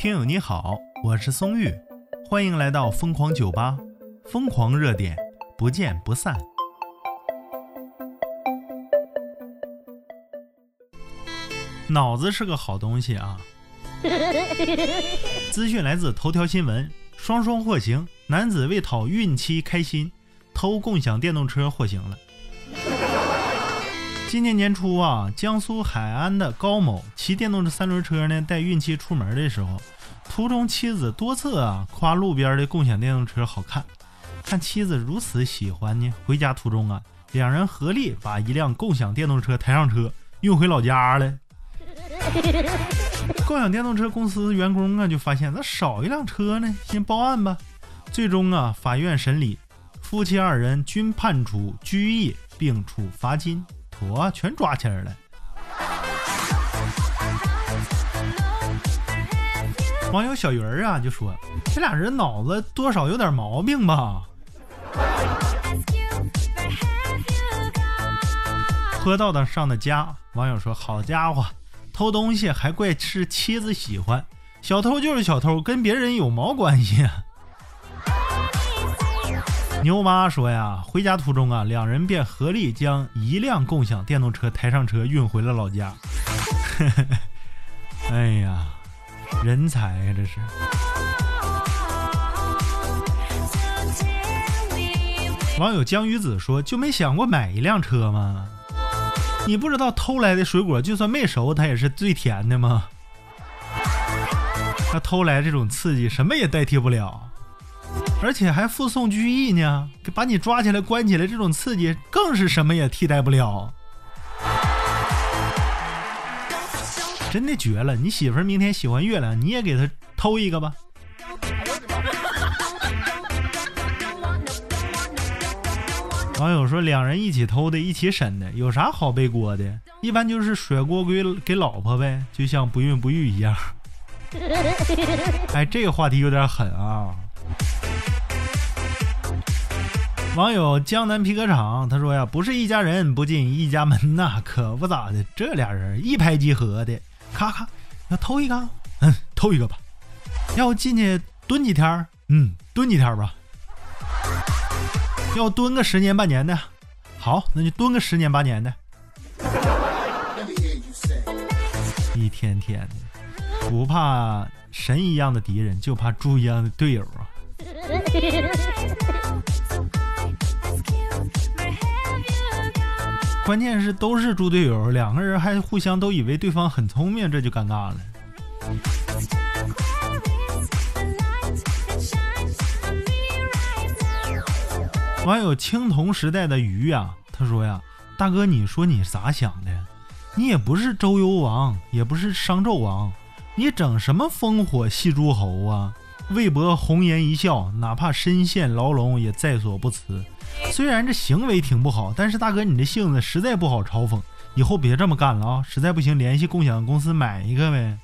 听友你好，我是松玉，欢迎来到疯狂酒吧，疯狂热点，不见不散。脑子是个好东西啊！资讯来自头条新闻，双双获刑，男子为讨孕期开心，偷共享电动车获刑了。今年年初啊，江苏海安的高某骑电动车三轮车呢，带孕期出门的时候，途中妻子多次啊夸路边的共享电动车好看，看妻子如此喜欢呢，回家途中啊，两人合力把一辆共享电动车抬上车，运回老家了。共享电动车公司员工啊就发现咋少一辆车呢，先报案吧。最终啊，法院审理，夫妻二人均判处拘役并处罚金。我全抓起来了。网友小鱼儿啊就说：“这俩人脑子多少有点毛病吧？”坡道的上的家，网友说：“好家伙，偷东西还怪是妻子喜欢，小偷就是小偷，跟别人有毛关系啊？” 牛妈说呀，回家途中啊，两人便合力将一辆共享电动车抬上车，运回了老家。哎呀，人才呀，这是！网友江鱼子说：“就没想过买一辆车吗？你不知道偷来的水果，就算没熟，它也是最甜的吗？那偷来这种刺激，什么也代替不了。”而且还附送拘役呢，把你抓起来关起来，这种刺激更是什么也替代不了。真的绝了！你媳妇儿明天喜欢月亮，你也给她偷一个吧。网友说，两人一起偷的，一起审的，有啥好背锅的？一般就是甩锅归给老婆呗，就像不孕不育一样。哎，这个话题有点狠啊。网友江南皮革厂他说呀，不是一家人不进一家门呐，可不咋的，这俩人一拍即合的，咔咔，要偷一个，嗯，偷一个吧，要进去蹲几天，嗯，蹲几天吧，要蹲个十年半年的，好，那就蹲个十年八年的，一天天的，不怕神一样的敌人，就怕猪一样的队友啊。关键是都是猪队友，两个人还互相都以为对方很聪明，这就尴尬了。网友青铜时代的鱼呀，他说呀：“大哥，你说你咋想的？你也不是周幽王，也不是商纣王，你整什么烽火戏诸侯啊？”魏博红颜一笑，哪怕身陷牢笼也在所不辞。虽然这行为挺不好，但是大哥你这性子实在不好嘲讽，以后别这么干了啊！实在不行，联系共享公司买一个呗。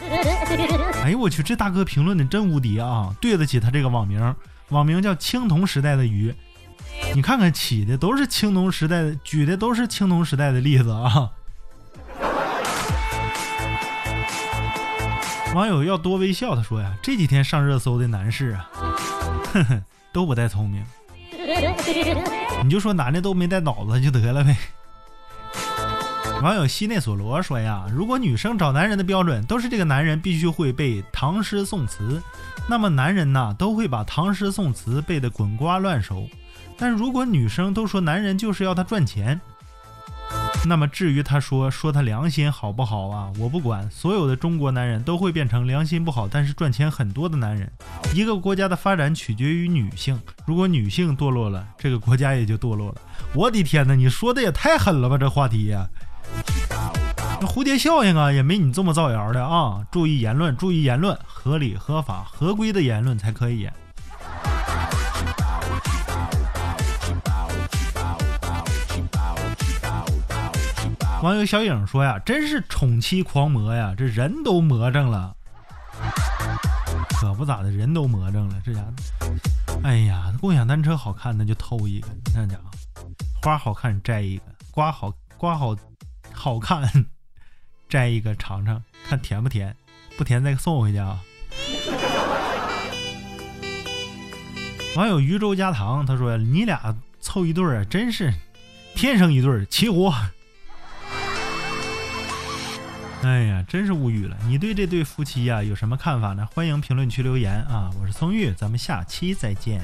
哎呦我去，这大哥评论的真无敌啊，对得起他这个网名，网名叫青铜时代的鱼。你看看起的都是青铜时代的，举的都是青铜时代的例子啊。网友要多微笑，他说呀，这几天上热搜的男士啊，哼哼，都不带聪明。你就说男的都没带脑子就得了呗。网友西内索罗说呀，如果女生找男人的标准都是这个男人必须会背唐诗宋词，那么男人呐都会把唐诗宋词背得滚瓜烂熟。但如果女生都说男人就是要他赚钱。那么至于他说说他良心好不好啊？我不管，所有的中国男人都会变成良心不好但是赚钱很多的男人。一个国家的发展取决于女性，如果女性堕落了，这个国家也就堕落了。我的天哪，你说的也太狠了吧！这话题呀，那蝴蝶效应啊，也没你这么造谣的啊！注意言论，注意言论，合理合法合规的言论才可以。网友小影说呀：“真是宠妻狂魔呀，这人都魔怔了。”可不咋的，人都魔怔了，这家伙。哎呀，共享单车好看那就偷一个，那家伙花好看摘一个，瓜好瓜好好看摘一个尝尝，看甜不甜，不甜再送回去啊。网友渔舟加糖他说：“你俩凑一对儿真是天生一对儿，齐活。”哎呀，真是无语了！你对这对夫妻呀有什么看法呢？欢迎评论区留言啊！我是松玉，咱们下期再见。